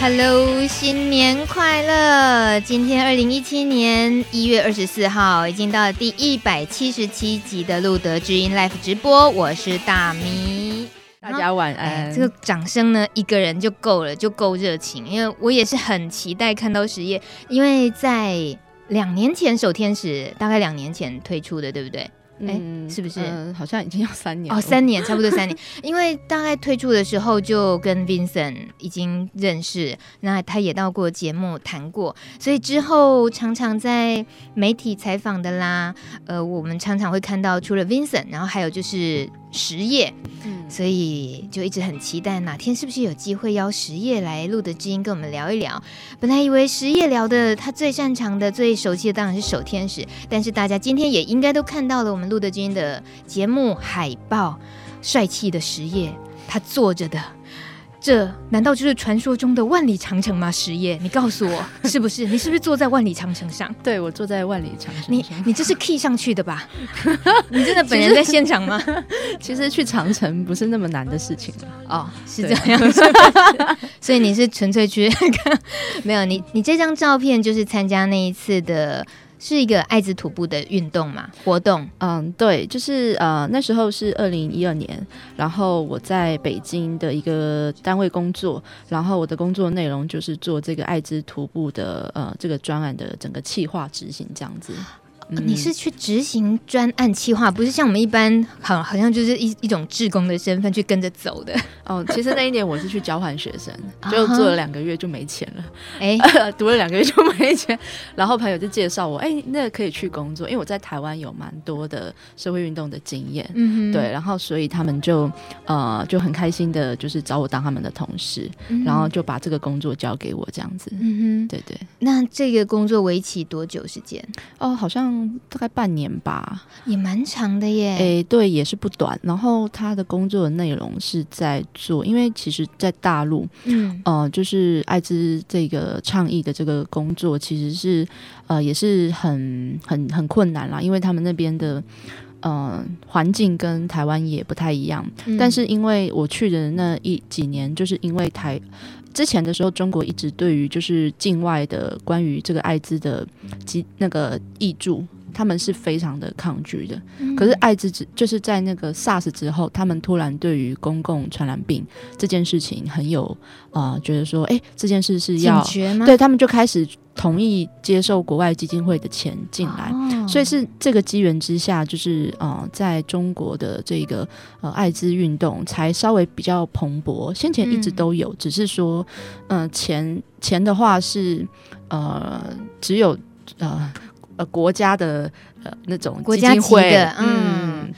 Hello，新年快乐！今天二零一七年一月二十四号，已经到了第一百七十七集的路德之音 Live 直播，我是大咪，大家晚安。哎，这个掌声呢，一个人就够了，就够热情，因为我也是很期待看到实业，因为在两年前守天使大概两年前推出的，对不对？哎、欸，是不是、呃？好像已经要三年了哦，三年，差不多三年。因为大概推出的时候就跟 Vincent 已经认识，那他也到过节目谈过，所以之后常常在媒体采访的啦。呃，我们常常会看到除了 Vincent，然后还有就是。十夜，嗯，所以就一直很期待哪天是不是有机会邀实业来录的知音跟我们聊一聊。本来以为实业聊的他最擅长的、最熟悉的当然是守天使，但是大家今天也应该都看到了我们录的知音的节目海报，帅气的实业，他坐着的。这难道就是传说中的万里长城吗？石业，你告诉我 是不是？你是不是坐在万里长城上？对，我坐在万里长城上。你你这是 key 上去的吧？你真的本人在现场吗？其实去长城不是那么难的事情哦，是这样子。所以你是纯粹去看？没有，你你这张照片就是参加那一次的。是一个爱滋徒步的运动嘛，活动？嗯，对，就是呃那时候是二零一二年，然后我在北京的一个单位工作，然后我的工作内容就是做这个爱之徒步的呃这个专案的整个企划执行这样子。嗯、你是去执行专案企划，不是像我们一般好好像就是一一种志工的身份去跟着走的哦。其实那一年我是去交换学生，就做了两个月就没钱了。哎、uh-huh. 读了两个月就没钱，然后朋友就介绍我，哎，那个可以去工作，因为我在台湾有蛮多的社会运动的经验。嗯对，然后所以他们就呃就很开心的，就是找我当他们的同事，嗯、然后就把这个工作交给我这样子。嗯哼，对对。那这个工作为期多久时间？哦，好像。大概半年吧，也蛮长的耶。诶、欸，对，也是不短。然后他的工作的内容是在做，因为其实，在大陆，嗯，呃，就是艾滋这个倡议的这个工作，其实是呃，也是很很很困难啦，因为他们那边的呃环境跟台湾也不太一样。嗯、但是因为我去的那一几年，就是因为台。之前的时候，中国一直对于就是境外的关于这个艾滋的及那个译著，他们是非常的抗拒的。嗯、可是艾滋只就是在那个 SARS 之后，他们突然对于公共传染病这件事情很有啊、呃，觉得说，哎，这件事是要对他们就开始。同意接受国外基金会的钱进来，哦，所以是这个机缘之下，就是呃，在中国的这个呃艾滋运动才稍微比较蓬勃。先前一直都有，嗯、只是说，呃，钱钱的话是呃只有呃呃国家的呃那种基金会的，嗯，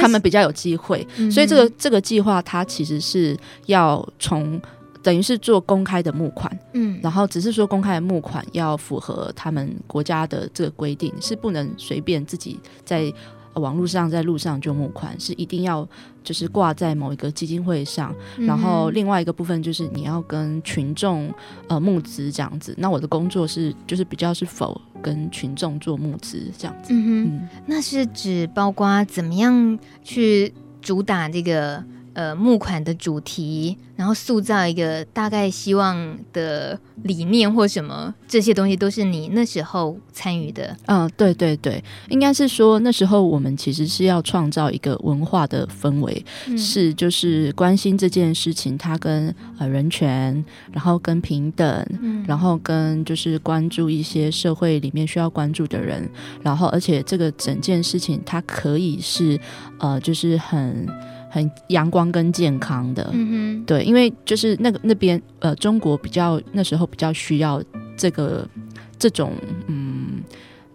他们比较有机会。所以这个这个计划，它其实是要从。等于是做公开的募款，嗯，然后只是说公开的募款要符合他们国家的这个规定，是不能随便自己在网络上在路上就募款，是一定要就是挂在某一个基金会上，嗯。然后另外一个部分就是你要跟群众呃募资这样子。那我的工作是就是比较是否跟群众做募资这样子。嗯嗯，那是指包括怎么样去主打这个。呃，募款的主题，然后塑造一个大概希望的理念或什么，这些东西都是你那时候参与的。嗯，对对对，应该是说那时候我们其实是要创造一个文化的氛围，嗯、是就是关心这件事情，它跟呃人权，然后跟平等、嗯，然后跟就是关注一些社会里面需要关注的人，然后而且这个整件事情它可以是呃就是很。很阳光跟健康的，嗯哼，对，因为就是那个那边呃，中国比较那时候比较需要这个这种嗯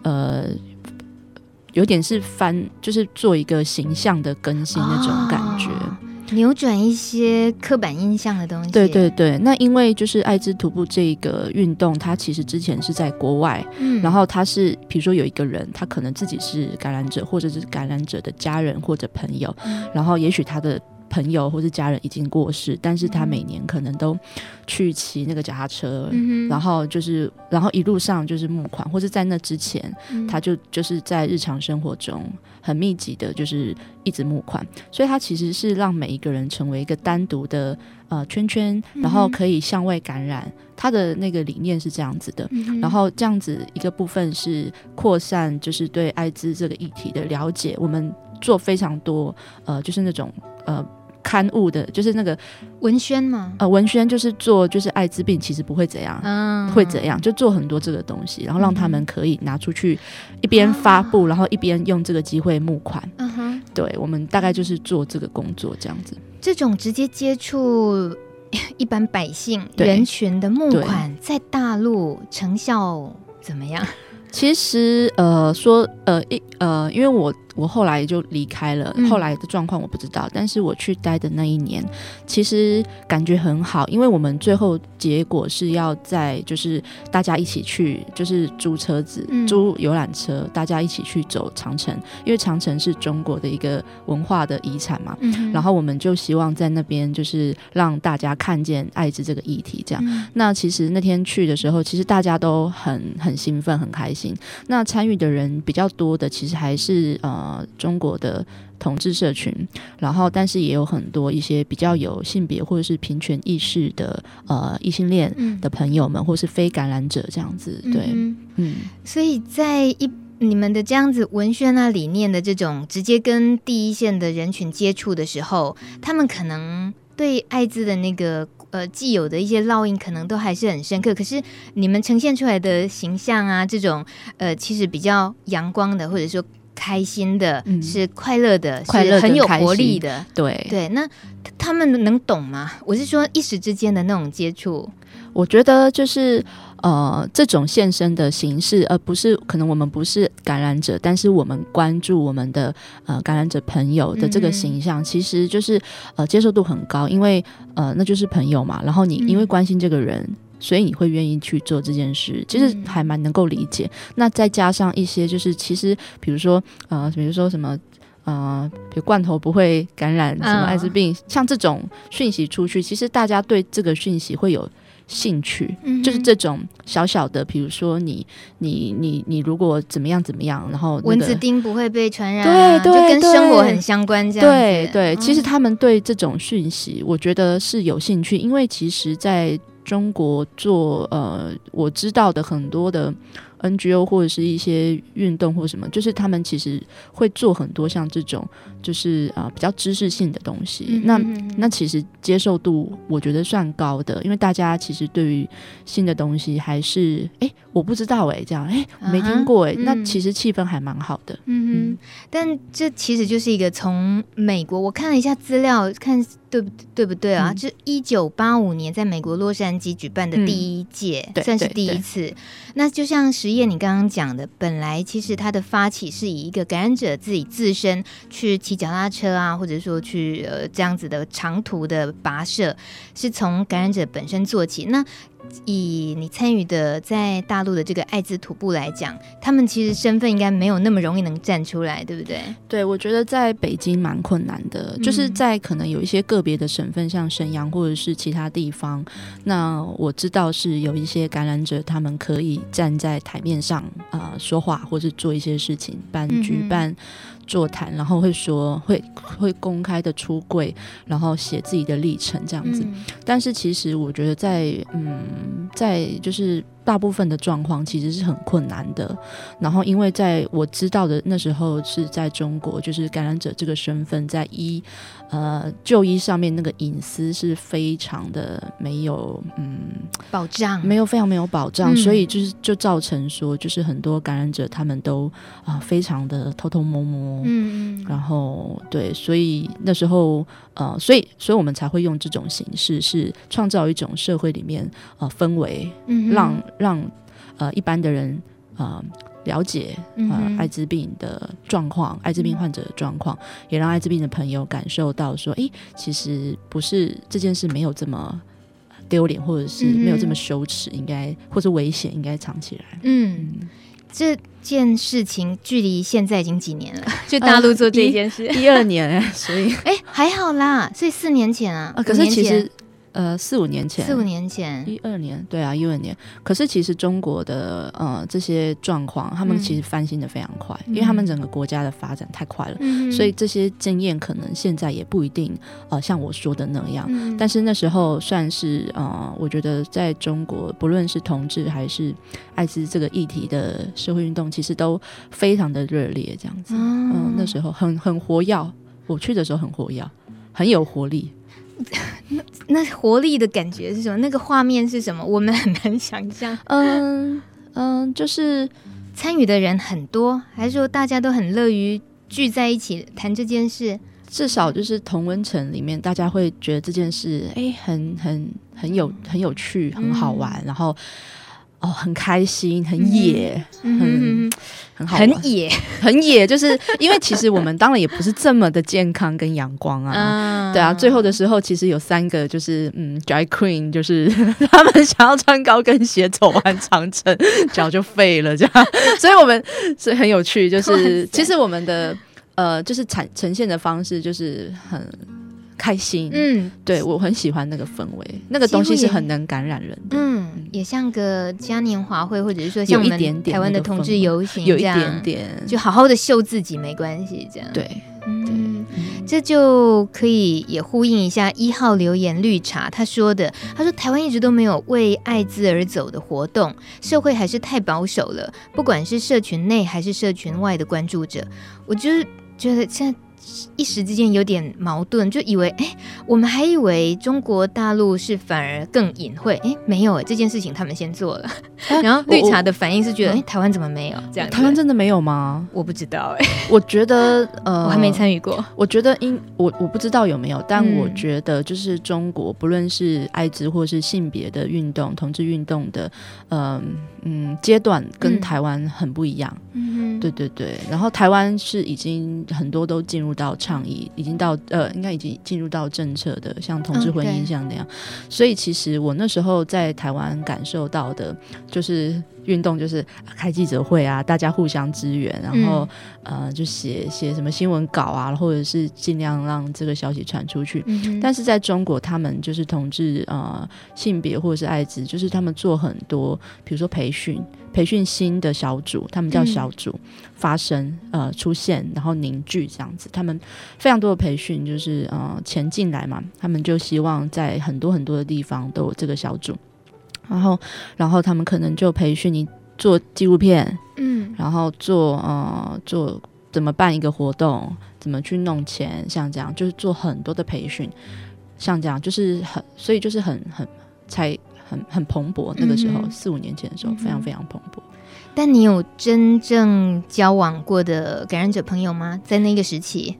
呃，有点是翻，就是做一个形象的更新那种感觉，哦、扭转一些刻板印象的东西。对对对，那因为就是爱之徒步这个运动，它其实之前是在国外，嗯，然后它是比如说有一个人，他可能自己是感染者，或者是感染者的家人或者朋友，嗯，然后也许他的。朋友或是家人已经过世，但是他每年可能都去骑那个脚踏车，嗯，然后就是，然后一路上就是募款，或是在那之前，嗯，他就就是在日常生活中很密集的，就是一直募款，所以他其实是让每一个人成为一个单独的呃圈圈，然后可以向外感染。他的那个理念是这样子的，嗯，然后这样子一个部分是扩散，就是对艾滋这个议题的了解。我们做非常多，呃，就是那种呃。刊物的，就是那个文宣嘛，呃，文宣就是做，就是艾滋病其实不会怎样，嗯，会怎样，就做很多这个东西，然后让他们可以拿出去一边发布，嗯，然后一边用这个机会募款。嗯哼，对，我们大概就是做这个工作这样子。这种直接接触一般百姓人群的募款，在大陆成效怎么样？其实，呃，说，呃，一，呃，因为我。我后来就离开了，后来的状况我不知道，嗯，但是我去待的那一年，其实感觉很好，因为我们最后结果是要在就是大家一起去，就是租车子，嗯，租游览车，大家一起去走长城，因为长城是中国的一个文化的遗产嘛，嗯，然后我们就希望在那边就是让大家看见艾滋这个议题，这样，嗯。那其实那天去的时候，其实大家都很很兴奋，很开心。那参与的人比较多的，其实还是呃。呃，中国的同志社群，然后但是也有很多一些比较有性别或者是平权意识的呃异性恋的朋友们，嗯、或是非感染者这样子，对，嗯，嗯，所以在一你们的这样子文宣啊理念的这种直接跟第一线的人群接触的时候，他们可能对艾滋的那个呃既有的一些烙印，可能都还是很深刻。可是你们呈现出来的形象啊，这种呃其实比较阳光的，或者说。开心的，嗯、是快乐的，快乐很有活力的。对对，那他们能懂吗？我是说一时之间的那种接触，我觉得就是呃这种现身的形式，而不是可能我们不是感染者，但是我们关注我们的呃感染者朋友的这个形象，嗯、其实就是呃接受度很高，因为呃那就是朋友嘛。然后你因为关心这个人。嗯所以你会愿意去做这件事，其实还蛮能够理解。嗯。那再加上一些，就是其实，比如说，呃，比如说什么，呃，比如罐头不会感染什么艾滋病，哦，像这种讯息出去，其实大家对这个讯息会有兴趣。嗯，就是这种小小的，比如说你你你你如果怎么样怎么样，然后，那个，蚊子叮不会被传染，啊，对对，就跟生活很相关这样。对对，其实他们对这种讯息，我觉得是有兴趣，因为其实，在中国做呃，我知道的很多的 NGO 或者是一些运动或什么，就是他们其实会做很多像这种，就是啊、呃、比较知识性的东西。嗯、那那其实接受度我觉得算高的，因为大家其实对于新的东西还是哎我不知道哎这样哎没听过哎、啊，那其实气氛还蛮好的。嗯嗯，但这其实就是一个从美国我看了一下资料看。对不对不对啊？就一九八五年在美国洛杉矶举办的第一届，嗯、算是第一次。那就像实验你刚刚讲的，本来其实它的发起是以一个感染者自己自身去骑脚踏车啊，或者说去呃这样子的长途的跋涉，是从感染者本身做起。那以你参与的在大陆的这个艾滋徒步来讲，他们其实身份应该没有那么容易能站出来，对不对？对，我觉得在北京蛮困难的，嗯、就是在可能有一些个别的省份，像沈阳或者是其他地方，那我知道是有一些感染者，他们可以站在台面上啊、呃、说话，或是做一些事情，办举办。座谈，然后会说会会公开的出柜，然后写自己的历程这样子。嗯。但是其实我觉得在嗯在就是。大部分的状况其实是很困难的，然后因为在我知道的那时候是在中国，就是感染者这个身份在医呃就医上面那个隐私是非常的没有嗯保障，没有非常没有保障，嗯、所以就是就造成说就是很多感染者他们都啊、呃、非常的偷偷摸摸，嗯，然后对，所以那时候呃所以所以我们才会用这种形式是创造一种社会里面呃氛围，嗯，让。让呃一般的人呃了解呃艾滋病的状况，艾滋病患者的状况，也让艾滋病的朋友感受到说，诶，其实不是这件事没有这么丢脸，或者是没有这么羞耻，应该或者危险，应该藏起来。嗯，这件事情距离现在已经几年了？就大陆做这件事，一二年，所以 哎还好啦，所以四年前啊，可是其实。呃，四五年前，四五年前，一二年，对啊，一二年。可是其实中国的呃这些状况，他们其实翻新的非常快，嗯，因为他们整个国家的发展太快了，嗯，所以这些经验可能现在也不一定呃像我说的那样。嗯，但是那时候算是呃，我觉得在中国，不论是同志还是艾滋这个议题的社会运动，其实都非常的热烈，这样子。嗯，呃，那时候很很活跃，我去的时候很活跃，很有活力。那那活力的感觉是什么？那个画面是什么？我们很难想象。嗯嗯，就是参与的人很多，还是说大家都很乐于聚在一起谈这件事？至少就是同温层里面，大家会觉得这件事，哎，很很很有很有趣，很好玩，嗯、然后。哦，很开心，很野，嗯、很很好，很野，很野，就是因为其实我们当然也不是这么的健康跟阳光啊，嗯、对啊，最后的时候其实有三个就是嗯，drag queen，就是 他们想要穿高跟鞋走完长城，脚就废了这样，所以我们所以很有趣，就是其实我们的呃，就是产呈现的方式就是很。开心，嗯，对，我很喜欢那个氛围，那个东西是很能感染人的，嗯，也像个嘉年华会，或者是说像我们台湾的同志游行有一点点，就好好的秀自己没关系，这样，对，嗯，这就可以也呼应一下一号留言绿茶他说的，他说台湾一直都没有为艾滋而走的活动，社会还是太保守了，不管是社群内还是社群外的关注者，我就是觉得现在。一时之间有点矛盾，就以为哎，我们还以为中国大陆是反而更隐晦，哎，没有哎，这件事情他们先做了，啊、然后绿茶的反应是觉得，哎，台湾怎么没有这样？台湾真的没有吗？我不知道哎，我觉得呃，我还没参与过，我觉得因我我不知道有没有，但我觉得就是中国不论是艾滋或是性别的运动、同志运动的，呃、嗯阶段跟台湾很不一样，嗯，对对对，然后台湾是已经很多都进入。到倡议已经到呃，应该已经进入到政策的，像同志婚姻像那样.所以其实我那时候在台湾感受到的，就是运动就是开记者会啊，大家互相支援，然后、嗯、呃就写写什么新闻稿啊，或者是尽量让这个消息传出去。嗯、但是在中国，他们就是同志呃性别或者是艾滋，就是他们做很多，比如说培训。培训新的小组，他们叫小组、嗯、发声呃出现，然后凝聚这样子。他们非常多的培训，就是呃钱进来嘛，他们就希望在很多很多的地方都有这个小组。然后，然后他们可能就培训你做纪录片，嗯，然后做呃做怎么办一个活动，怎么去弄钱，像这样就是做很多的培训，像这样就是很，所以就是很很才。很很蓬勃，那个时候四五、嗯、年前的时候，非常非常蓬勃。但你有真正交往过的感染者朋友吗？在那个时期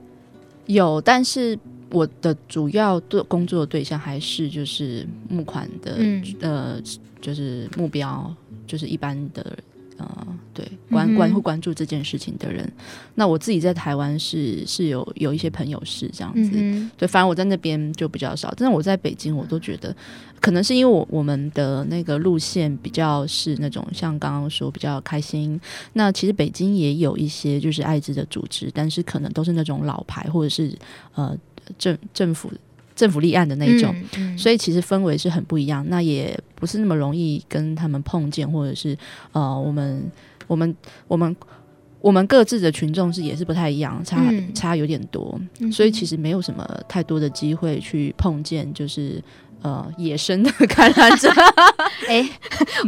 有，但是我的主要对工作的对象还是就是募款的，嗯、呃，就是目标就是一般的。呃，对，关关会关注这件事情的人，嗯、那我自己在台湾是是有有一些朋友是这样子，嗯、对，反正我在那边就比较少。但是我在北京，我都觉得可能是因为我我们的那个路线比较是那种像刚刚说比较开心。那其实北京也有一些就是艾滋的组织，但是可能都是那种老牌或者是呃政政府。政府立案的那种，嗯嗯、所以其实氛围是很不一样。那也不是那么容易跟他们碰见，或者是呃，我们我们我们我们各自的群众是也是不太一样，差、嗯、差有点多，嗯、所以其实没有什么太多的机会去碰见，就是。呃，野生的感染者，哎，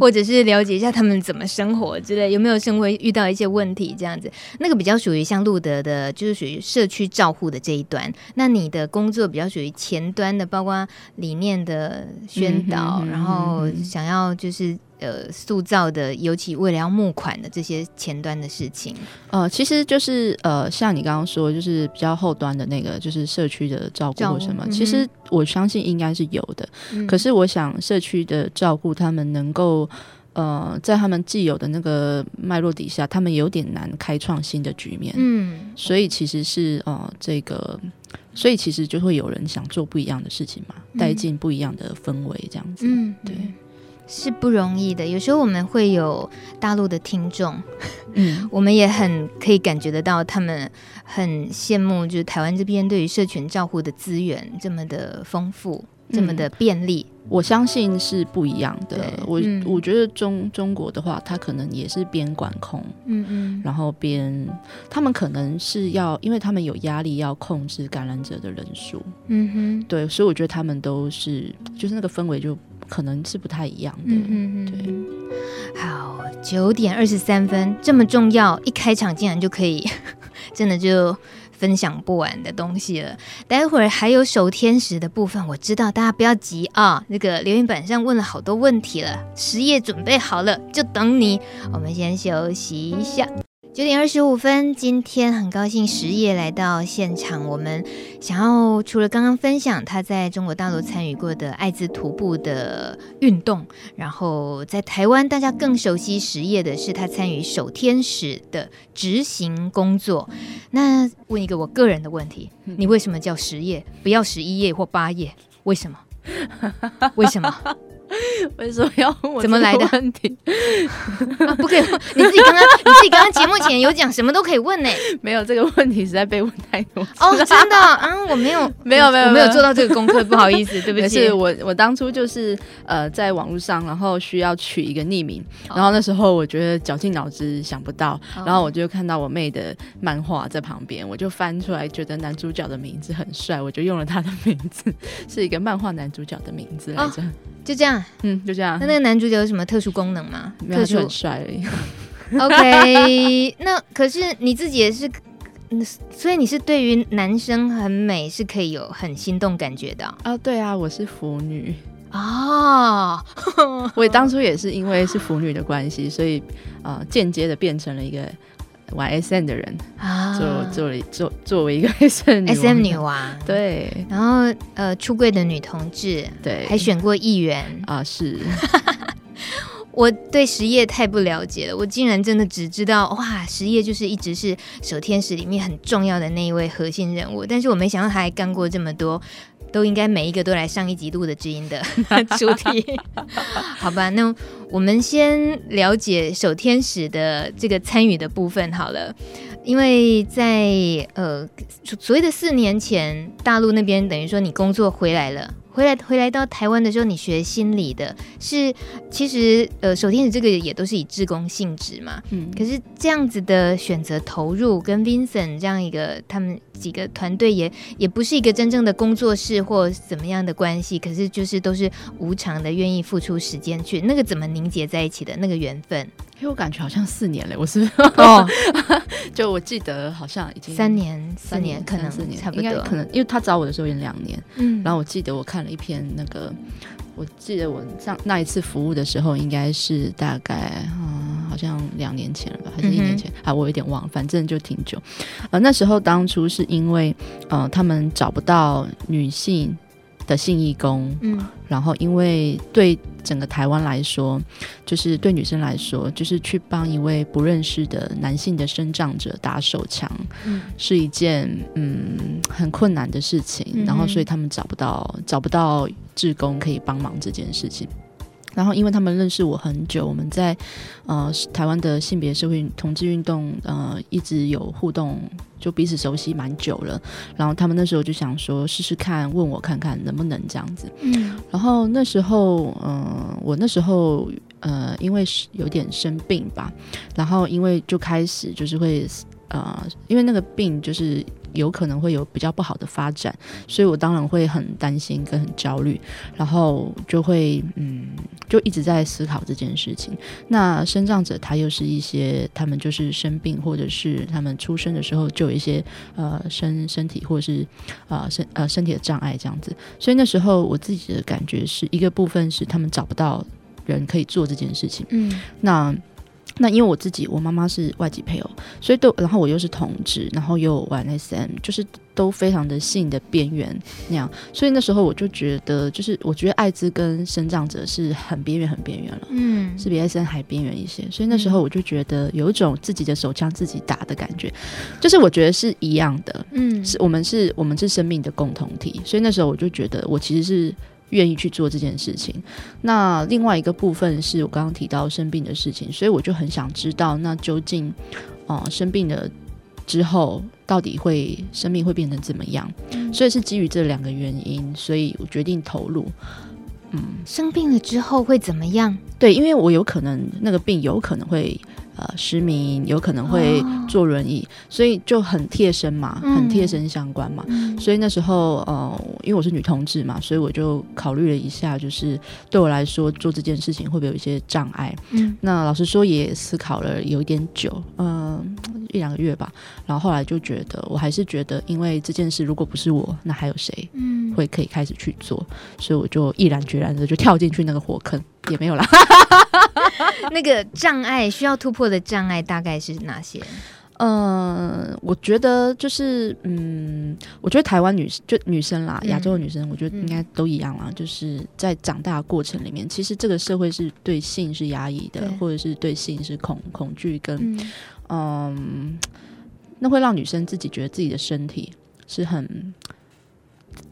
或者是了解一下他们怎么生活之类，有没有生活遇到一些问题这样子？那个比较属于像路德的，就是属于社区照护的这一端。那你的工作比较属于前端的，包括理念的宣导，嗯、哼然后想要就是。呃，塑造的，尤其为了要募款的这些前端的事情，呃，其实就是呃，像你刚刚说，就是比较后端的那个，就是社区的照顾或什么。嗯、其实我相信应该是有的，嗯、可是我想社区的照顾，他们能够呃，在他们既有的那个脉络底下，他们有点难开创新的局面。嗯，所以其实是呃，这个，所以其实就会有人想做不一样的事情嘛，带进不一样的氛围，这样子。嗯，对。是不容易的，有时候我们会有大陆的听众，嗯，我们也很可以感觉得到，他们很羡慕，就是台湾这边对于社群照护的资源这么的丰富，这么的便利。嗯，我相信是不一样的。我、嗯、我觉得中中国的话，他可能也是边管控，嗯嗯，然后边他们可能是要，因为他们有压力要控制感染者的人数，嗯哼，对，所以我觉得他们都是，就是那个氛围就。可能是不太一样的，嗯、对。好，九点二十三分，这么重要，一开场竟然就可以，真的就分享不完的东西了。待会儿还有守天使的部分，我知道大家不要急啊。那个留言板上问了好多问题了，实业准备好了，就等你。我们先休息一下。九点二十五分，今天很高兴实业来到现场。我们想要除了刚刚分享他在中国大陆参与过的艾滋徒步的运动，然后在台湾大家更熟悉实业的是他参与守天使的执行工作。那问一个我个人的问题：你为什么叫实业，不要十一页或八页？为什么？为什么？为什么要问我怎么来的问题？啊、不可以问，你自己刚刚你自己刚刚节目前有讲什么都可以问呢？没有这个问题实在被问太多哦，真的啊，我没有没有没有没有做到这个功课，不好意思，对不起。是我我当初就是呃在网络上，然后需要取一个匿名，然后那时候我觉得绞尽脑汁想不到，哦，然后我就看到我妹的漫画在旁边，我就翻出来，觉得男主角的名字很帅，我就用了他的名字，是一个漫画男主角的名字来着。哦就这样，嗯，就这样。那那个男主角有什么特殊功能吗？特殊很帅而已。OK，那可是你自己也是，所以你是对于男生很美是可以有很心动感觉的啊？哦，对啊，我是腐女啊。哦、我当初也是因为是腐女的关系，所以啊，呃、间接的变成了一个。玩 SM 的人啊，做做了做作为一个 SM SM 女王，对，然后呃，出柜的女同志，对，还选过议员。啊，是。我对实业太不了解了，我竟然真的只知道哇，实业就是一直是守天使里面很重要的那一位核心人物，但是我没想到他还干过这么多。都应该每一个都来上一集《录的知音》的 主题，好吧？那我们先了解守天使的这个参与的部分好了，因为在呃所谓的四年前，大陆那边等于说你工作回来了。回来回来到台湾的时候，你学心理的，是其实呃，首天使这个也都是以志工性质嘛。嗯。可是这样子的选择投入，跟 Vincent 这样一个他们几个团队也也不是一个真正的工作室或怎么样的关系，可是就是都是无偿的，愿意付出时间去，那个怎么凝结在一起的那个缘分？因为我感觉好像四年了，我是哦，就我记得好像已经三年、四年，可能四年差不多，可能因为他找我的时候也两年，嗯，然后我记得我看了一篇那个，我记得我上那一次服务的时候应该是大概嗯，好像两年前了吧，还是一年前、嗯、啊，我有点忘了，反正就挺久。呃，那时候当初是因为呃，他们找不到女性的性义工，嗯，然后因为对。整个台湾来说，就是对女生来说，就是去帮一位不认识的男性的生长者打手枪，嗯，是一件嗯很困难的事情。嗯、然后，所以他们找不到找不到志工可以帮忙这件事情。然后，因为他们认识我很久，我们在呃台湾的性别社会同志运动呃一直有互动，就彼此熟悉蛮久了。然后他们那时候就想说试试看，问我看看能不能这样子。嗯。然后那时候，嗯、呃，我那时候呃因为是有点生病吧，然后因为就开始就是会呃因为那个病就是。有可能会有比较不好的发展，所以我当然会很担心跟很焦虑，然后就会嗯，就一直在思考这件事情。那生障者他又是一些，他们就是生病，或者是他们出生的时候就有一些呃身身体或者是呃身呃身体的障碍这样子，所以那时候我自己的感觉是一个部分是他们找不到人可以做这件事情，嗯，那。那因为我自己，我妈妈是外籍配偶，所以都，然后我又是同志，然后又玩 SM，就是都非常的性的边缘那样，所以那时候我就觉得，就是我觉得艾滋跟生长者是很边缘、很边缘了，嗯，是比 SM 还边缘一些，所以那时候我就觉得有一种自己的手枪自己打的感觉，就是我觉得是一样的，嗯，是我们是我们是生命的共同体，所以那时候我就觉得我其实是。愿意去做这件事情。那另外一个部分是我刚刚提到生病的事情，所以我就很想知道，那究竟，哦、呃，生病了之后到底会生命会变成怎么样？嗯、所以是基于这两个原因，所以我决定投入。嗯，生病了之后会怎么样？对，因为我有可能那个病有可能会。呃，失明有可能会坐轮椅，哦、所以就很贴身嘛，嗯、很贴身相关嘛。嗯、所以那时候，呃，因为我是女同志嘛，所以我就考虑了一下，就是对我来说做这件事情会不会有一些障碍？嗯，那老实说也思考了有一点久，嗯、呃，一两个月吧。然后后来就觉得，我还是觉得，因为这件事如果不是我，那还有谁？嗯，会可以开始去做？所以我就毅然决然的就跳进去那个火坑。也没有啦，那个障碍需要突破的障碍大概是哪些？嗯，我觉得就是，嗯，我觉得台湾女就女生啦，亚洲的女生，我觉得应该都一样啦。嗯、就是在长大的过程里面，其实这个社会是对性是压抑的，或者是对性是恐恐惧跟，嗯，嗯，那会让女生自己觉得自己的身体是很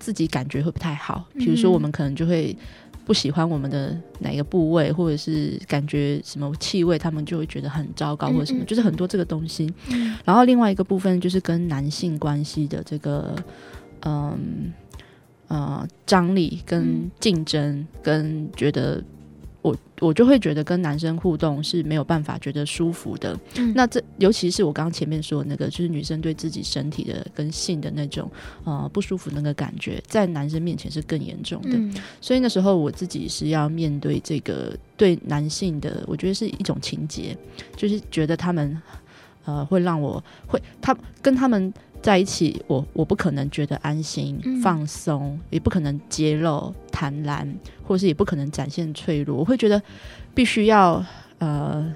自己感觉会不太好。比如说，我们可能就会。不喜欢我们的哪个部位，或者是感觉什么气味，他们就会觉得很糟糕，或者什么，就是很多这个东西。嗯、然后另外一个部分就是跟男性关系的这个，嗯呃张力跟竞争，嗯、跟觉得。我我就会觉得跟男生互动是没有办法觉得舒服的。嗯、那这尤其是我刚刚前面说的那个，就是女生对自己身体的跟性的那种呃不舒服那个感觉，在男生面前是更严重的。嗯、所以那时候我自己是要面对这个对男性的，我觉得是一种情节，就是觉得他们呃会让我会他跟他们。在一起，我我不可能觉得安心、放松，嗯、也不可能揭露、坦然，或者是也不可能展现脆弱。我会觉得必须要呃。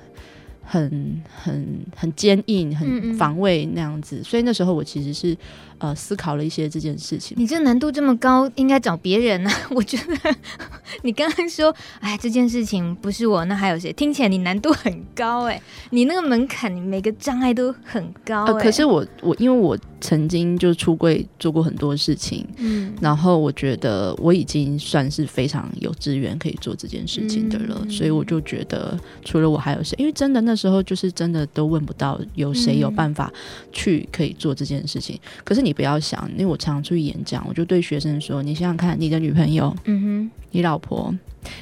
很很很坚硬，很防卫那样子，嗯嗯，所以那时候我其实是呃思考了一些这件事情。你这难度这么高，应该找别人啊！我觉得 你刚刚说，哎，这件事情不是我，那还有谁？听起来你难度很高哎，你那个门槛，你每个障碍都很高。呃，可是我我因为我曾经就出柜做过很多事情，嗯，然后我觉得我已经算是非常有资源可以做这件事情的了，嗯、所以我就觉得除了我还有谁？因为真的那。那时候就是真的都问不到有谁有办法去可以做这件事情。嗯、可是你不要想，因为我常常出去演讲，我就对学生说：“你想想看，你的女朋友，嗯哼，你老婆，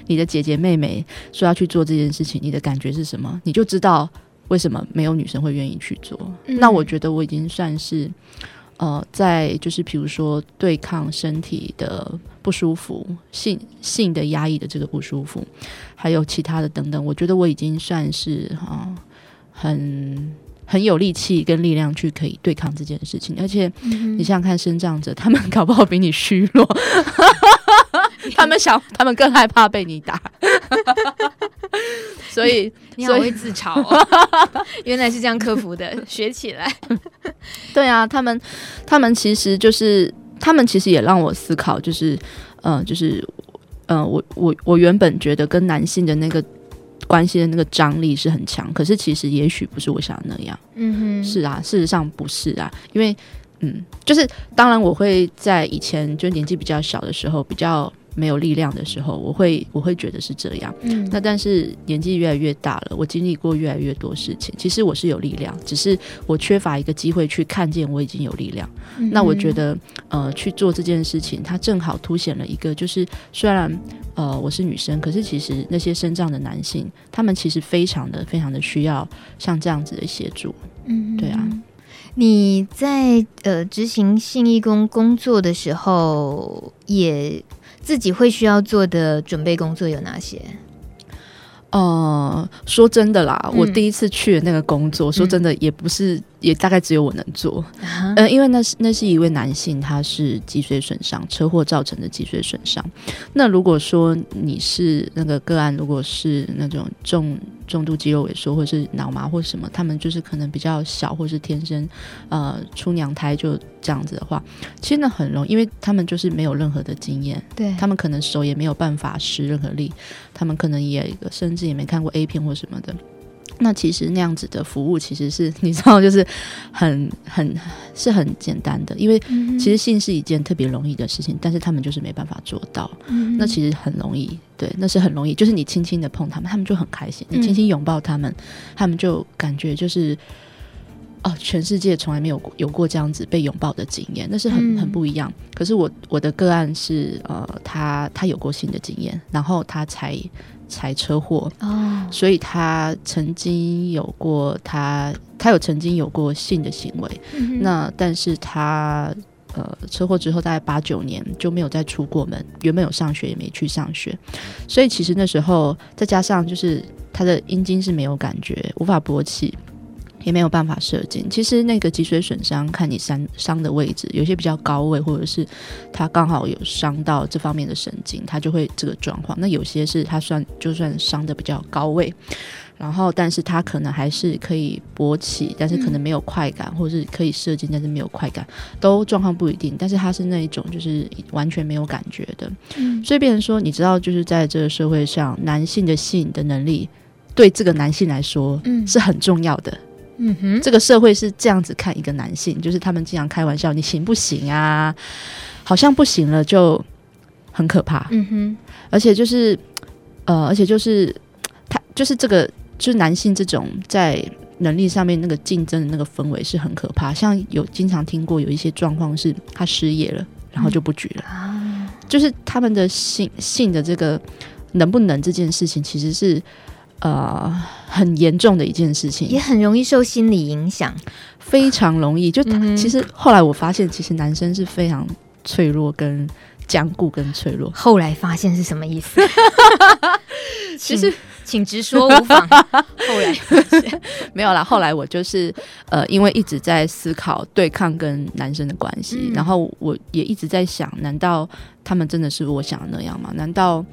你的姐姐妹妹说要去做这件事情，你的感觉是什么？你就知道为什么没有女生会愿意去做。嗯、那我觉得我已经算是。”呃，在就是比如说对抗身体的不舒服、性性的压抑的这个不舒服，还有其他的等等，我觉得我已经算是哈、呃、很很有力气跟力量去可以对抗这件事情。而且你想想看，生长者他们搞不好比你虚弱，他们想他们更害怕被你打。所以你好会自嘲哦，原来是这样克服的，学起来。对啊，他们他们其实就是他们其实也让我思考，就是呃，就是呃，我我我原本觉得跟男性的那个关系的那个张力是很强，可是其实也许不是我想的那样。嗯哼，是啊，事实上不是啊，因为嗯，就是当然我会在以前就年纪比较小的时候比较。没有力量的时候，我会我会觉得是这样。嗯，那但是年纪越来越大了，我经历过越来越多事情。其实我是有力量，只是我缺乏一个机会去看见我已经有力量。嗯、那我觉得，呃，去做这件事情，它正好凸显了一个，就是虽然呃我是女生，可是其实那些身障的男性，他们其实非常的非常的需要像这样子的协助。嗯，对啊。你在呃执行性义工工作的时候，也。自己会需要做的准备工作有哪些？呃，说真的啦，嗯、我第一次去的那个工作，说真的也不是也大概只有我能做，嗯、uh 因为那是那是一位男性，他是脊髓损伤，车祸造成的脊髓损伤。那如果说你是那个个案，如果是那种重重度肌肉萎缩，或是脑麻或什么，他们就是可能比较小，或是天生呃出娘胎就这样子的话，其实那很容易，因为他们就是没有任何的经验，对他们可能手也没有办法施任何力，他们可能也甚至也没看过 A 片或什么的。那其实那样子的服务，其实是你知道，就是很很是很简单的，因为其实性是一件特别容易的事情，但是他们就是没办法做到。嗯、那其实很容易，对，那是很容易，就是你轻轻的碰他们，他们就很开心；你轻轻拥抱他们，嗯、他们就感觉就是哦，全世界从来没有有过这样子被拥抱的经验，那是很很不一样。可是我我的个案是呃，他他有过性的经验，然后他才。才车祸。哦，所以他曾经有过他他有曾经有过性的行为，嗯、那但是他呃车祸之后大概八九年就没有再出过门，原本有上学也没去上学，所以其实那时候再加上就是他的阴茎是没有感觉，无法勃起。也没有办法射精。其实那个脊髓损伤，看你伤伤的位置，有些比较高位，或者是他刚好有伤到这方面的神经，他就会这个状况。那有些是他算就算伤的比较高位，然后但是他可能还是可以勃起，但是可能没有快感，嗯、或者是可以射精，但是没有快感，都状况不一定。但是他是那一种就是完全没有感觉的。嗯，所以变成说，你知道，就是在这个社会上，男性的性的能力对这个男性来说，嗯，是很重要的。嗯哼，这个社会是这样子看一个男性，就是他们经常开玩笑，你行不行啊？好像不行了就很可怕。嗯哼，而且就是呃，而且就是他就是这个就是男性这种在能力上面那个竞争的那个氛围是很可怕。像有经常听过有一些状况是他失业了，然后就不举了。嗯，就是他们的性性的这个能不能这件事情，其实是。呃，很严重的一件事情，也很容易受心理影响，非常容易。就、其实后来我发现，其实男生是非常脆弱、跟坚固、跟脆弱。后来发现是什么意思？其实请直说无妨。后来没有啦。后来我就是呃，因为一直在思考对抗跟男生的关系，嗯、然后我也一直在想，难道他们真的是我想的那样吗？难道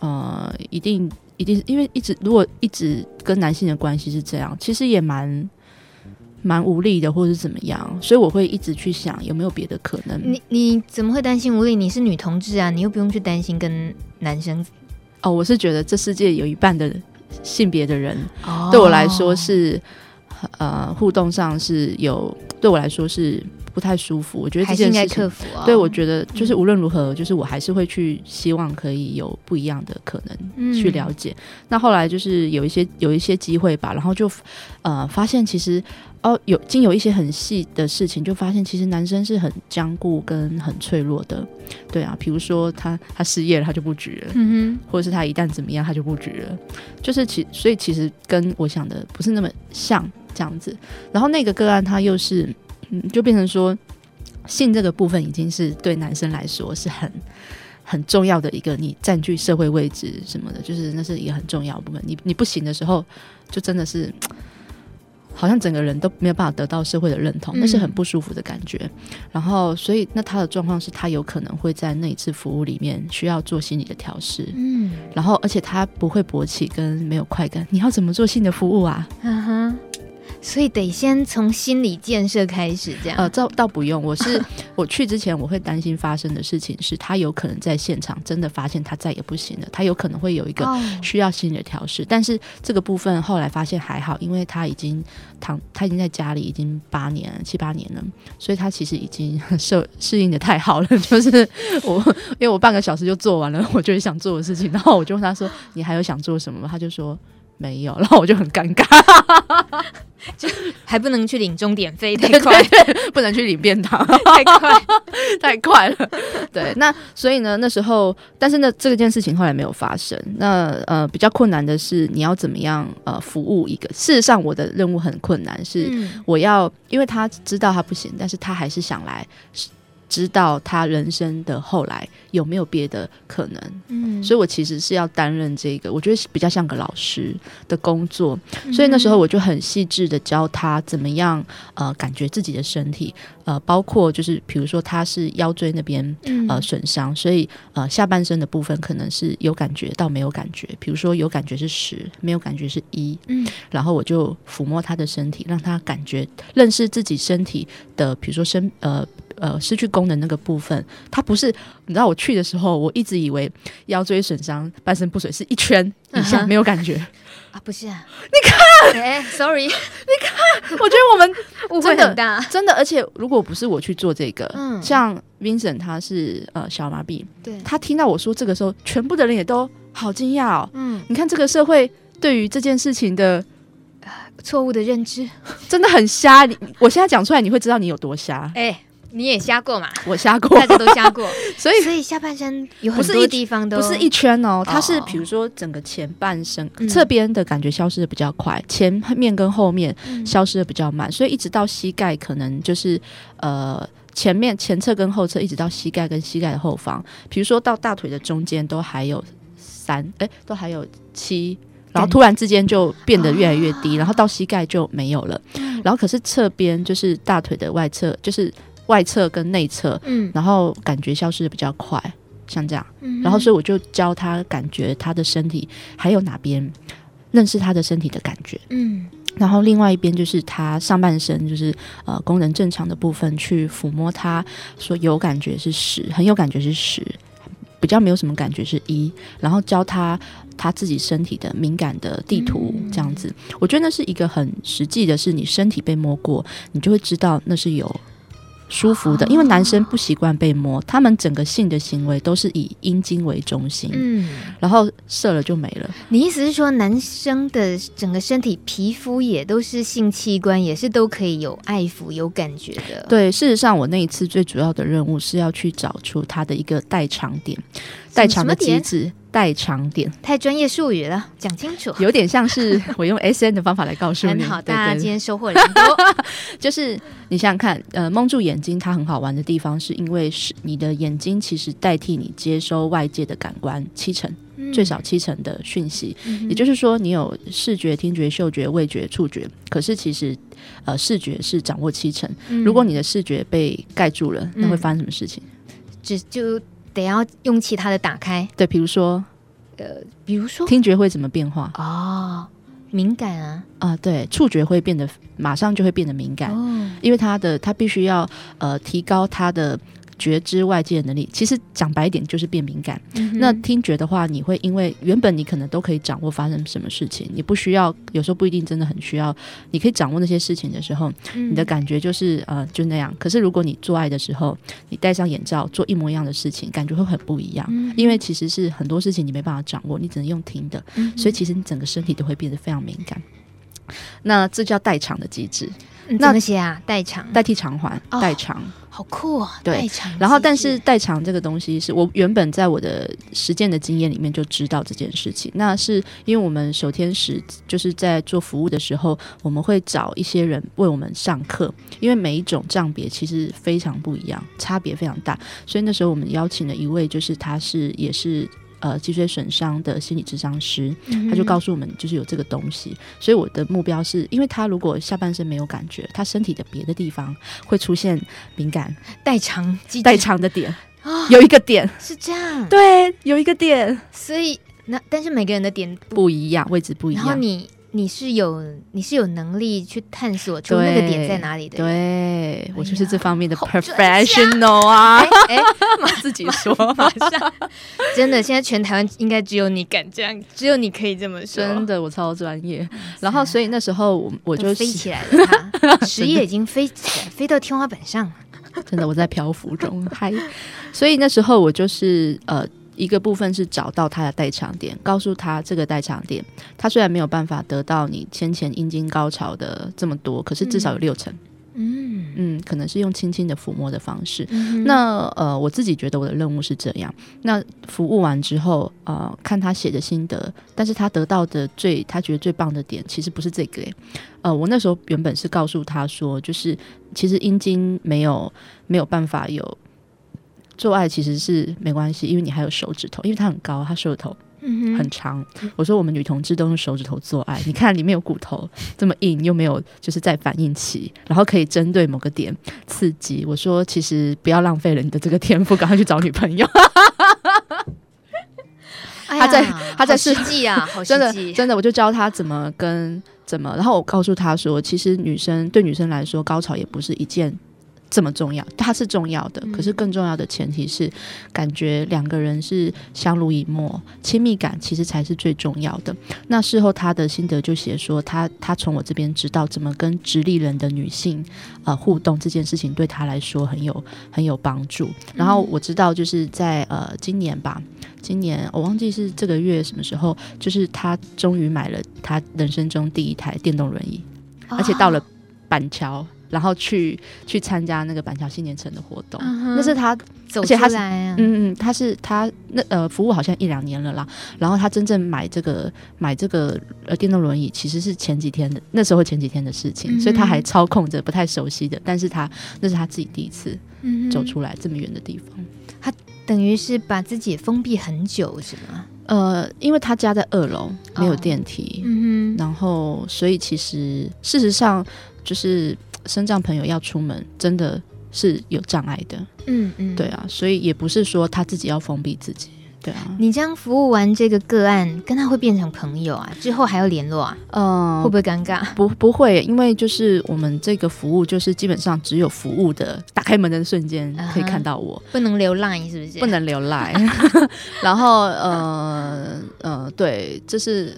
呃，一定？一定是因为一直如果一直跟男性的关系是这样，其实也蛮蛮无力的，或者是怎么样，所以我会一直去想有没有别的可能。你你怎么会担心无力？你是女同志啊，你又不用去担心跟男生。哦，我是觉得这世界有一半的性别的人，哦、对我来说是呃互动上是有，对我来说是。不太舒服，我觉得这件事情克服、哦。对，我觉得就是无论如何，嗯、就是我还是会去希望可以有不一样的可能去了解。嗯、那后来就是有一些有一些机会吧，然后就呃发现其实哦有经有一些很细的事情，就发现其实男生是很坚固跟很脆弱的。对啊，比如说他他失业了，他就不举了，嗯哼，或者是他一旦怎么样，他就不举了。就是其所以其实跟我想的不是那么像这样子。然后那个个案他又是。嗯，就变成说，性这个部分已经是对男生来说是很很重要的一个，你占据社会位置什么的，就是那是一个很重要的部分。你你不行的时候，就真的是好像整个人都没有办法得到社会的认同，那是很不舒服的感觉。嗯、然后，所以那他的状况是他有可能会在那一次服务里面需要做心理的调试。嗯，然后而且他不会勃起跟没有快感，你要怎么做性的服务啊？嗯哼。所以得先从心理建设开始，这样。呃，倒倒不用。我是 我去之前，我会担心发生的事情是，他有可能在现场真的发现他再也不行了，他有可能会有一个需要心理的调试。Oh. 但是这个部分后来发现还好，因为他已经躺，他已经在家里已经八年七八年了，所以他其实已经适 适应的太好了。就是 我，因为我半个小时就做完了我就想做的事情，然后我就问他说：“你还有想做什么吗？”他就说。没有，然后我就很尴尬，就还不能去领终点费，太快，不能去领便当，太快，太快了。对，那所以呢，那时候，但是呢，这件事情后来没有发生。那呃，比较困难的是，你要怎么样呃服务一个？事实上，我的任务很困难，是我要，因为他知道他不行，但是他还是想来。知道他人生的后来有没有别的可能，嗯，所以我其实是要担任这个，我觉得比较像个老师的工作，所以那时候我就很细致的教他怎么样呃感觉自己的身体，呃，包括就是比如说他是腰椎那边呃损伤，所以呃下半身的部分可能是有感觉到没有感觉，比如说有感觉是十，没有感觉是一，嗯，然后我就抚摸他的身体，让他感觉认识自己身体的，比如说身呃。呃，失去功能那个部分，它不是你知道，我去的时候，我一直以为腰椎损伤、半身不遂是一圈以下、uh. 没有感觉 啊，不是啊，你看，哎、欸、，sorry，你看，我觉得我们 误会很大，真的，而且如果不是我去做这个，嗯，像 Vincent 他是呃小麻痹，对，他听到我说这个时候，全部的人也都好惊讶哦，嗯，你看这个社会对于这件事情的。错误的认知真的很瞎，你我现在讲出来，你会知道你有多瞎。哎、欸，你也瞎过嘛？我瞎过，大家都瞎过，所以所以下半身有很多地方都不是一圈哦，它是比如说整个前半身侧边、嗯、的感觉消失的比较快，前面跟后面消失的比较慢，所以一直到膝盖可能就是呃前面前侧跟后侧一直到膝盖跟膝盖的后方，比如说到大腿的中间都还有三，哎，都还有七。然后突然之间就变得越来越低，然后到膝盖就没有了。然后可是侧边就是大腿的外侧，就是外侧跟内侧，嗯，然后感觉消失的比较快，像这样。然后所以我就教他感觉他的身体还有哪边，认识他的身体的感觉，嗯。然后另外一边就是他上半身，就是呃功能正常的部分，去抚摸他，说有感觉是十，很有感觉是十。比较没有什么感觉是一，然后教他他自己身体的敏感的地图这样子，我觉得那是一个很实际的，是你身体被摸过，你就会知道那是有。舒服的，因为男生不习惯被摸，他们整个性的行为都是以阴茎为中心，嗯，然后射了就没了。你意思是说，男生的整个身体皮肤也都是性器官，也是都可以有爱抚、有感觉的？对，事实上，我那一次最主要的任务是要去找出他的一个代偿点。代偿的机制，代偿点，太专业术语了，讲清楚。有点像是 我用 S N 的方法来告诉你。很好，大家今天收获很多。就是你想想看，呃，蒙住眼睛，它很好玩的地方，是因为是你的眼睛其实代替你接收外界的感官七成，嗯、最少七成的讯息、嗯。也就是说，你有视觉、听觉、嗅觉、味觉、触觉，可是其实呃，视觉是掌握七成、嗯。如果你的视觉被盖住了，那会发生什么事情？只、嗯、就。得要用其他的打开，对，比如说，呃，比如说听觉会怎么变化？哦，敏感啊，啊、呃，对，触觉会变得马上就会变得敏感，哦、因为它的它必须要呃提高它的。觉知外界的能力，其实讲白一点就是变敏感。嗯、那听觉的话，你会因为原本你可能都可以掌握发生什么事情，你不需要，有时候不一定真的很需要。你可以掌握那些事情的时候，嗯、你的感觉就是呃就那样。可是如果你做爱的时候，你戴上眼罩做一模一样的事情，感觉会很不一样。嗯、因为其实是很多事情你没办法掌握，你只能用听的，嗯、所以其实你整个身体都会变得非常敏感。那这叫代偿的机制。那那些啊，代偿代替偿还，代偿。哦好酷啊！对，然后但是代偿这个东西是我原本在我的实践的经验里面就知道这件事情。那是因为我们守天使就是在做服务的时候，我们会找一些人为我们上课，因为每一种账别其实非常不一样，差别非常大。所以那时候我们邀请了一位，就是他是也是。呃，脊髓损伤的心理智商师，他就告诉我们，就是有这个东西。所以我的目标是，因为他如果下半身没有感觉，他身体的别的地方会出现敏感、代偿、代偿的点，有一个点是这样，对，有一个点。所以那但是每个人的点不，不一样，位置不一样。然后你。你是有你是有能力去探索出那个点在哪里的？对，对我就是这方面的 professional 啊！哎，哎，自己说，马上 真的，现在全台湾应该只有你敢这样，只有你可以这么说。真的，我超专业。然后，所以那时候我我就飞起来了，他实业已经飞起来，飞到天花板上了。真的，我在漂浮中，嗨。所以那时候我就是呃。一个部分是找到他的代偿点，告诉他这个代偿点，他虽然没有办法得到你先前阴茎高潮的这么多，可是至少有六成。嗯嗯，可能是用轻轻的抚摸的方式。嗯、那呃，我自己觉得我的任务是这样。那服务完之后，呃，看他写的心得，但是他得到的最他觉得最棒的点，其实不是这个诶。呃，我那时候原本是告诉他说，就是其实阴茎没有没有办法有。做爱其实是没关系，因为你还有手指头，因为他很高，他手指头很长。嗯、我说我们女同志都用手指头做爱，你看里面有骨头，这么硬又没有就是在反应期，然后可以针对某个点刺激。我说其实不要浪费了你的这个天赋，赶快去找女朋友。他在他在实际啊，真的真的，我就教他怎么跟怎么，然后我告诉他说，其实女生对女生来说，高潮也不是一件。这么重要，它是重要的，可是更重要的前提是，感觉两个人是相濡以沫，亲密感其实才是最重要的。那事后他的心得就写说，他他从我这边知道怎么跟直立人的女性呃互动，这件事情对他来说很有很有帮助。然后我知道就是在呃今年吧，今年我忘记是这个月什么时候，就是他终于买了他人生中第一台电动轮椅，而且到了板桥。然后去去参加那个板桥新年城的活动，uh. 那是他走出来啊，嗯嗯，他是他那呃服务好像一两年了啦。然后他真正买这个买这个呃电动轮椅，其实是前几天的那时候前几天的事情，uh. 所以他还操控着不太熟悉的，但是他那是他自己第一次走出来这么远的地方，他等于是把自己封闭很久是吗？呃，因为他家在二楼没有电梯，嗯哼，oh. 然后所以其实事实上就是。身障朋友要出门，真的是有障碍的。嗯嗯，对啊，所以也不是说他自己要封闭自己。对啊，你这样服务完这个个案，跟他会变成朋友啊？之后还要联络啊？嗯，会不会尴尬？不，不会，因为就是我们这个服务，就是基本上只有服务的打开门的瞬间可以看到我，不能留 line 是不是？不能留 line。然后，呃呃，对，就是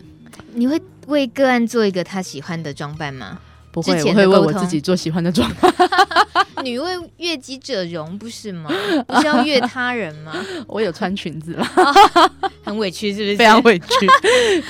你会为个案做一个他喜欢的装扮吗？不会，我会为我自己做喜欢的装扮。女为悦己者容，不是吗？不是要悦他人吗？我有穿裙子了，很委屈，是不是？非常委屈，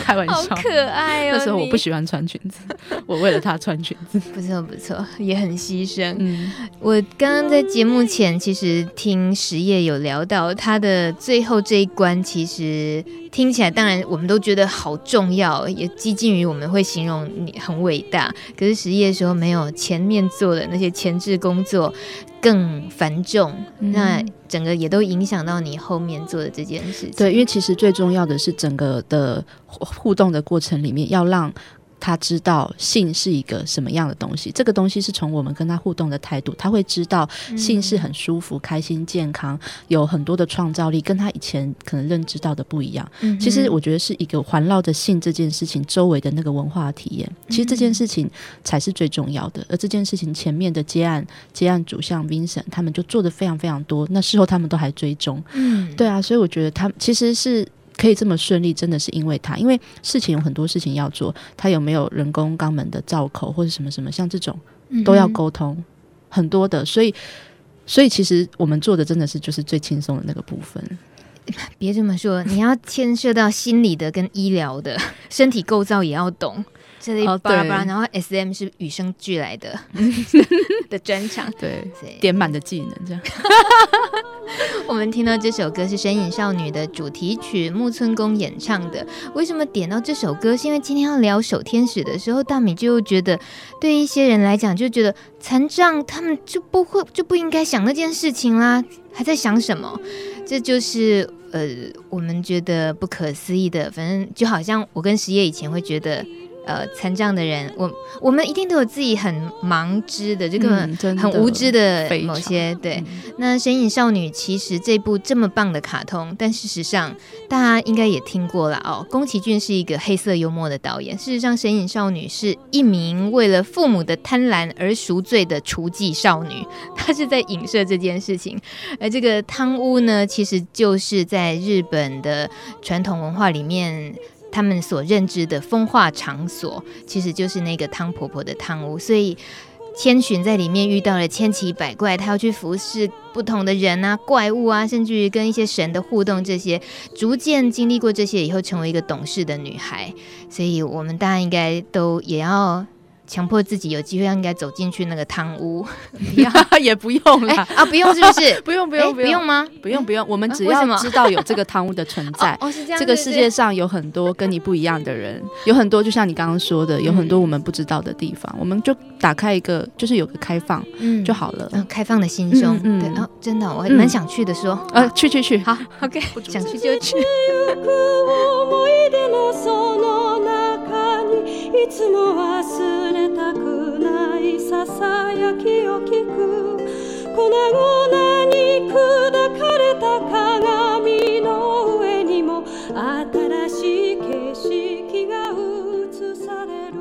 开玩笑。好可爱哦！那时候我不喜欢穿裙子，我为了他穿裙子。不错不错，也很牺牲。嗯，我刚刚在节目前其实听实业有聊到他的最后这一关，其实听起来当然我们都觉得好重要，也接近于我们会形容你很伟大。可是实业的时候没有前面做的那些前置工作。更繁重，嗯、那整个也都影响到你后面做的这件事情。对，因为其实最重要的是整个的互动的过程里面要让。他知道性是一个什么样的东西，这个东西是从我们跟他互动的态度，他会知道性是很舒服、开心、健康，有很多的创造力，跟他以前可能认知到的不一样。嗯，其实我觉得是一个环绕着性这件事情周围的那个文化体验，其实这件事情才是最重要的。而这件事情前面的接案接案主像 Vincent 他们就做的非常非常多，那事后他们都还追踪。嗯，对啊，所以我觉得他其实是。可以这么顺利，真的是因为他，因为事情有很多事情要做，他有没有人工肛门的造口或者什么什么，像这种都要沟通、嗯、很多的，所以，所以其实我们做的真的是就是最轻松的那个部分。别这么说，你要牵涉到心理的跟医疗的，身体构造也要懂。这里巴拉巴拉，然后 S M 是与生俱来的 的专长，对，点满的技能这样。我们听到这首歌是《神隐少女》的主题曲，木村宫演唱的。为什么点到这首歌？是因为今天要聊守天使的时候，大米就觉得，对一些人来讲，就觉得残障他们就不会就不应该想那件事情啦，还在想什么？这就是呃，我们觉得不可思议的。反正就好像我跟实业以前会觉得。呃，残障的人，我我们一定都有自己很盲知的，这个很无知的某些。嗯、对，嗯、那《神隐少女》其实这部这么棒的卡通，但事实上大家应该也听过了哦。宫崎骏是一个黑色幽默的导演，事实上，《神隐少女》是一名为了父母的贪婪而赎罪的雏妓少女，她是在影射这件事情。而这个汤屋呢，其实就是在日本的传统文化里面。他们所认知的风化场所，其实就是那个汤婆婆的汤屋。所以千寻在里面遇到了千奇百怪，她要去服侍不同的人啊、怪物啊，甚至于跟一些神的互动，这些逐渐经历过这些以后，成为一个懂事的女孩。所以我们大家应该都也要强迫自己有机会应该走进去那个汤屋，不 要也不用了、欸、啊，不用是不是？不用不用不用吗？不用不用，我们只要知道有这个汤屋的存在。哦，是这样。这个世界上有很多跟你不一样的人，有很多就像你刚刚说的，有很多我们不知道的地方，我们就打开一个，就是有个开放，嗯，就好了。开放的心胸，对，哦，真的，我还蛮想去的。说，呃，去去去，好，OK，想去就去。いつも忘れたくないささやきを聞く粉々に砕かれた鏡の上にも新しい景色が映される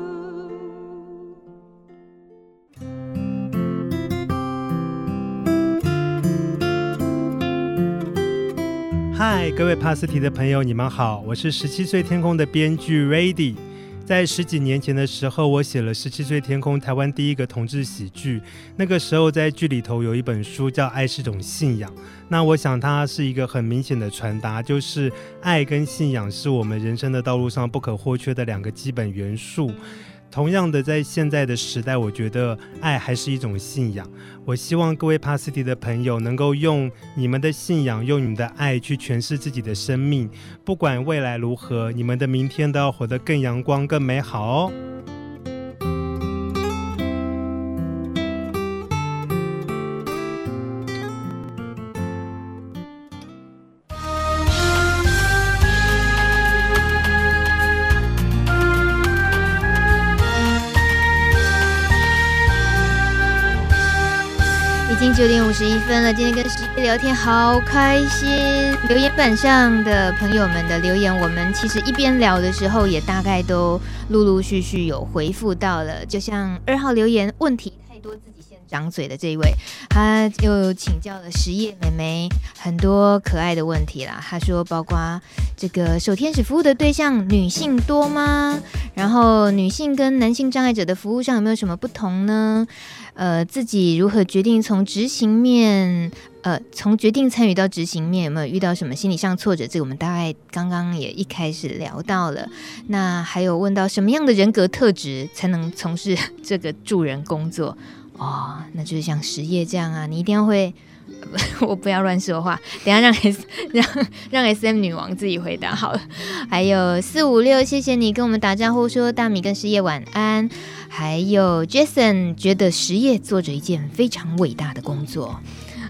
嗨，各位帕斯提的朋友，你们好，我是十七岁天空的编剧 Ready。在十几年前的时候，我写了《十七岁天空》，台湾第一个同志喜剧。那个时候，在剧里头有一本书叫《爱是种信仰》。那我想，它是一个很明显的传达，就是爱跟信仰是我们人生的道路上不可或缺的两个基本元素。同样的，在现在的时代，我觉得爱还是一种信仰。我希望各位帕斯提的朋友能够用你们的信仰，用你们的爱去诠释自己的生命。不管未来如何，你们的明天都要活得更阳光、更美好哦。九点五十一分了，今天跟十一聊天好开心。留言板上的朋友们的留言，我们其实一边聊的时候，也大概都陆陆续续有回复到了。就像二号留言，问题太多，自己先掌嘴的这一位，他又请教了实业妹妹很多可爱的问题啦。他说，包括这个守天使服务的对象女性多吗？然后女性跟男性障碍者的服务上有没有什么不同呢？呃，自己如何决定从执行面，呃，从决定参与到执行面，有没有遇到什么心理上挫折？这个我们大概刚刚也一开始聊到了。那还有问到什么样的人格特质才能从事这个助人工作？哦，那就是像实业这样啊，你一定要会。我不要乱说话，等下让 S 让让 SM 女王自己回答好了。还有四五六，谢谢你跟我们打招呼，说大米跟实业晚安。还有 Jason 觉得实业做着一件非常伟大的工作。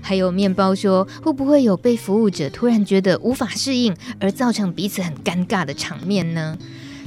还有面包说，会不会有被服务者突然觉得无法适应而造成彼此很尴尬的场面呢？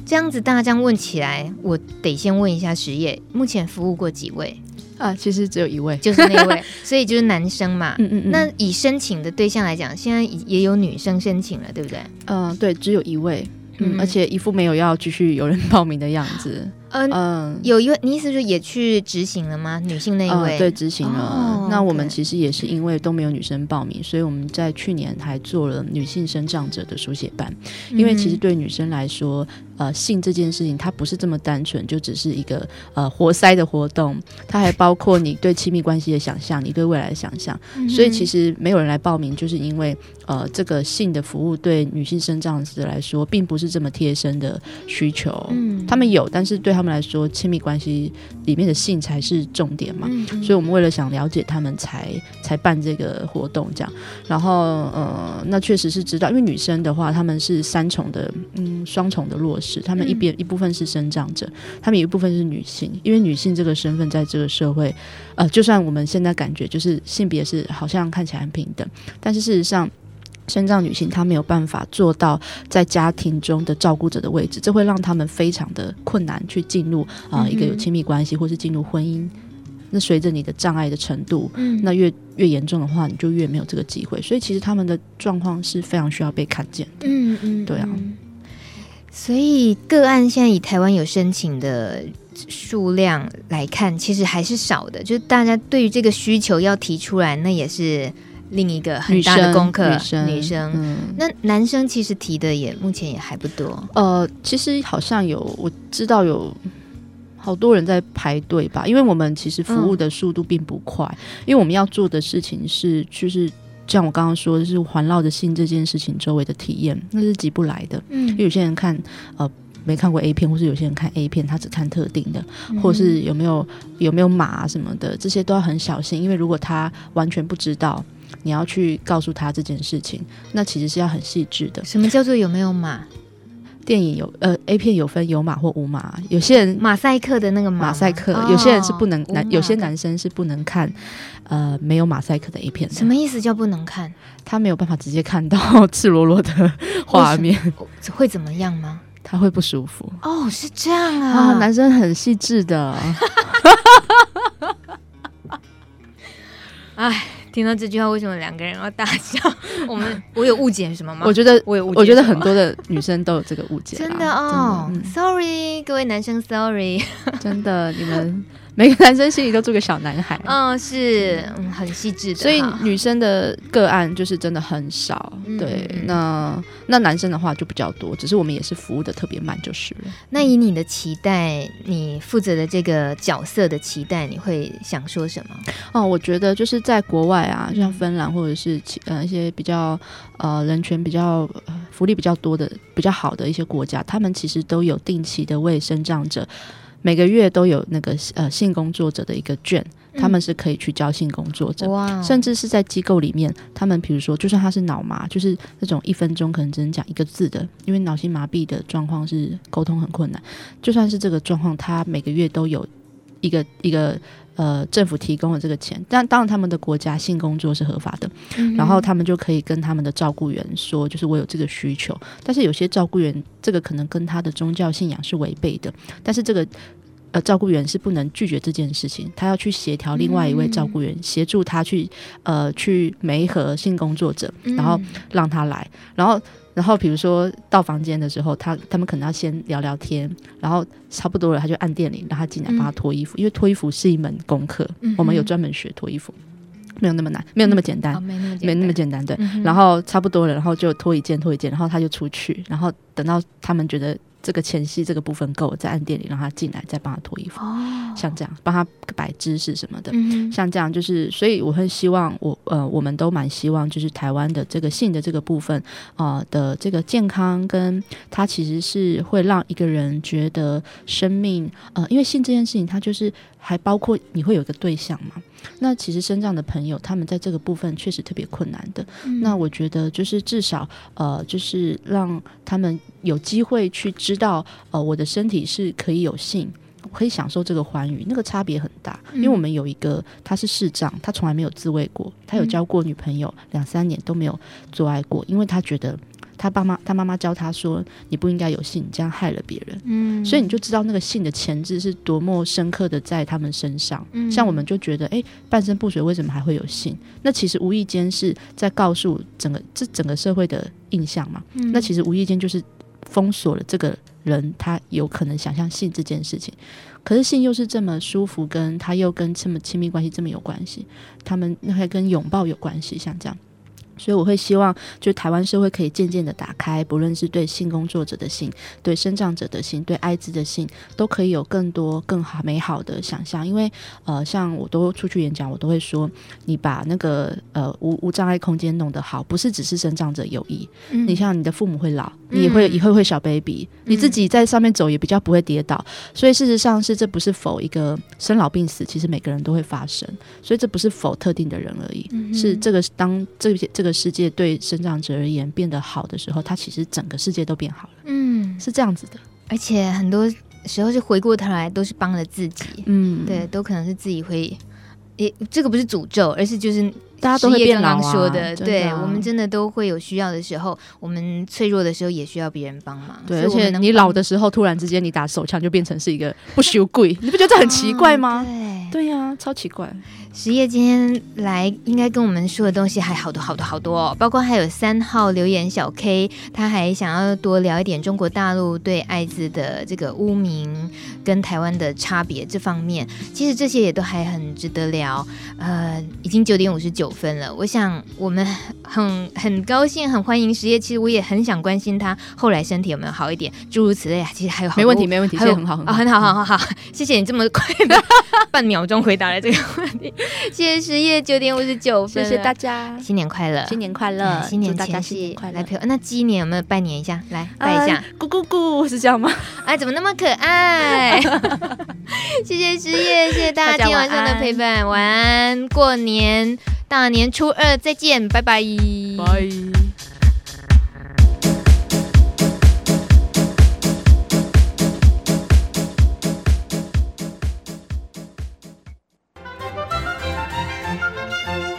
这样子大家这样问起来，我得先问一下实业，目前服务过几位？啊，其实只有一位，就是那位，所以就是男生嘛。嗯嗯嗯。那以申请的对象来讲，现在也有女生申请了，对不对？嗯，对，只有一位。嗯，而且一副没有要继续有人报名的样子。嗯嗯，有一位，你意思是也去执行了吗？女性那一位？嗯、对，执行了。哦、那我们其实也是因为都没有女生报名，所以我们在去年还做了女性生长者的书写班。因为其实对女生来说，呃，性这件事情它不是这么单纯，就只是一个呃活塞的活动，它还包括你对亲密关系的想象，你对未来的想象。所以其实没有人来报名，就是因为呃，这个性的服务对女性生长者来说，并不是这么贴身的需求。嗯，他们有，但是对他们来说，亲密关系里面的性才是重点嘛。嗯嗯，所以我们为了想了解他们才，才才办这个活动这样。然后，呃，那确实是知道，因为女生的话，他们是三重的，嗯，双重的弱势。他们一边一部分是生长者，他们有一部分是女性。因为女性这个身份在这个社会，呃，就算我们现在感觉就是性别是好像看起来很平等，但是事实上。身障女性，她没有办法做到在家庭中的照顾者的位置，这会让他们非常的困难去进入啊、呃、一个有亲密关系，或是进入婚姻。那随着你的障碍的程度，嗯、那越越严重的话，你就越没有这个机会。所以其实他们的状况是非常需要被看见的。嗯嗯，对啊。所以个案现在以台湾有申请的数量来看，其实还是少的。就是大家对于这个需求要提出来，那也是。另一个很大的功课，女生，女生，嗯，那男生其实提的也目前也还不多。呃，其实好像有，我知道有好多人在排队吧，因为我们其实服务的速度并不快，嗯，因为我们要做的事情是，就是像我刚刚说的是环绕着性这件事情周围的体验，那是急不来的。嗯，因为有些人看，呃。没看过 A 片，或是有些人看 A 片，他只看特定的，或是有没有有没有码啊什么的，这些都要很小心，因为如果他完全不知道，你要去告诉他这件事情，那其实是要很细致的。什么叫做有没有码？电影有呃 A 片有分有码或无码，有些人马赛克的那个马赛克，有些人是不能男，有些男生是不能看呃没有马赛克的 A 片的。什么意思叫不能看？他没有办法直接看到赤裸裸的画面，会怎么样吗？他会不舒服。哦，是这样啊，啊男生很细致的。哎。听到这句话，为什么两个人要大笑？我们我有误解什么吗？我觉得我有误解，我觉得很多的女生都有这个误解。真的哦的、嗯、，Sorry，各位男生，Sorry，真的你们。每个男生心里都住个小男孩，嗯，是，嗯，很细致的，所以女生的个案就是真的很少，嗯、对，那那男生的话就比较多，只是我们也是服务的特别慢就是了。那以你的期待，你负责的这个角色的期待，你会想说什么？哦，我觉得就是在国外啊，就像芬兰或者是其呃一些比较呃人权比较福利比较多的比较好的一些国家，他们其实都有定期的为生长者。每个月都有那个呃性工作者的一个券，他们是可以去教性工作者，嗯、甚至是在机构里面，他们比如说，就算他是脑麻，就是那种一分钟可能只能讲一个字的，因为脑性麻痹的状况是沟通很困难，就算是这个状况，他每个月都有一个一个。呃，政府提供了这个钱，但当然他们的国家性工作是合法的，嗯、然后他们就可以跟他们的照顾员说，就是我有这个需求。但是有些照顾员这个可能跟他的宗教信仰是违背的，但是这个呃照顾员是不能拒绝这件事情，他要去协调另外一位照顾员、嗯、协助他去呃去媒合性工作者，然后让他来，然后。然后，比如说到房间的时候，他他们可能要先聊聊天，然后差不多了，他就按电铃让他进来帮他脱衣服，嗯、因为脱衣服是一门功课，嗯、我们有专门学脱衣服，没有那么难，没有那么简单，嗯、没那么简单，对。嗯、然后差不多了，然后就脱一件脱一件，然后他就出去，然后等到他们觉得。这个前戏这个部分够，在暗店里让他进来，再帮他脱衣服，哦、像这样帮他摆姿势什么的，嗯、像这样就是，所以我很希望我呃，我们都蛮希望，就是台湾的这个性的这个部分啊、呃、的这个健康，跟它其实是会让一个人觉得生命呃，因为性这件事情，它就是还包括你会有一个对象嘛。那其实身障的朋友，他们在这个部分确实特别困难的。嗯、那我觉得就是至少呃，就是让他们有机会去知道，呃，我的身体是可以有性，可以享受这个欢愉，那个差别很大。嗯、因为我们有一个他是市长，他从来没有自慰过，他有交过女朋友两三年都没有做爱过，因为他觉得。他爸妈，他妈妈教他说：“你不应该有性，你这样害了别人。”嗯，所以你就知道那个性的潜质是多么深刻的在他们身上。嗯，像我们就觉得，哎，半身不遂为什么还会有性？那其实无意间是在告诉整个这整个社会的印象嘛。嗯，那其实无意间就是封锁了这个人他有可能想象性这件事情。可是性又是这么舒服，跟他又跟这么亲密关系这么有关系，他们那还跟拥抱有关系，像这样。所以我会希望，就台湾社会可以渐渐的打开，不论是对性工作者的性，对生长者的性，对艾滋的性，都可以有更多更好美好的想象。因为呃，像我都出去演讲，我都会说，你把那个呃无无障碍空间弄得好，不是只是生长者有益。嗯、你像你的父母会老，你也会以后会小 baby，、嗯、你自己在上面走也比较不会跌倒。所以事实上是这不是否一个生老病死，其实每个人都会发生。所以这不是否特定的人而已，嗯、是这个当这些这个。世界对生长者而言变得好的时候，他其实整个世界都变好了。嗯，是这样子的。而且很多时候是回过头来都是帮了自己。嗯，对，都可能是自己会，也这个不是诅咒，而是就是大家都会变老啊。说的，对，我们真的都会有需要的时候，我们脆弱的时候也需要别人帮忙。对，而且你老的时候，突然之间你打手枪就变成是一个不羞贵，你不觉得这很奇怪吗？对，对呀，超奇怪。十夜今天来，应该跟我们说的东西还好多好多好多哦，包括还有三号留言小 K，他还想要多聊一点中国大陆对艾滋的这个污名跟台湾的差别这方面，其实这些也都还很值得聊。呃，已经九点五十九分了，我想我们很很高兴，很欢迎十夜。其实我也很想关心他后来身体有没有好一点，诸如此类啊。其实还有没问题，没问题，还有很好，很好，很好，很好，好，谢谢你这么快的半秒钟回答了这个问题。谢谢十夜九点五十九分，谢谢大家，新年快乐，新年快乐，嗯、新年大家新年快乐。来陪我，那鸡年有没有拜年一下？来拜一下，咕咕咕，是这样吗？哎，怎么那么可爱？谢谢十夜，谢谢大家今天晚上的陪伴，晚安，过年大年初二再见，拜拜，拜。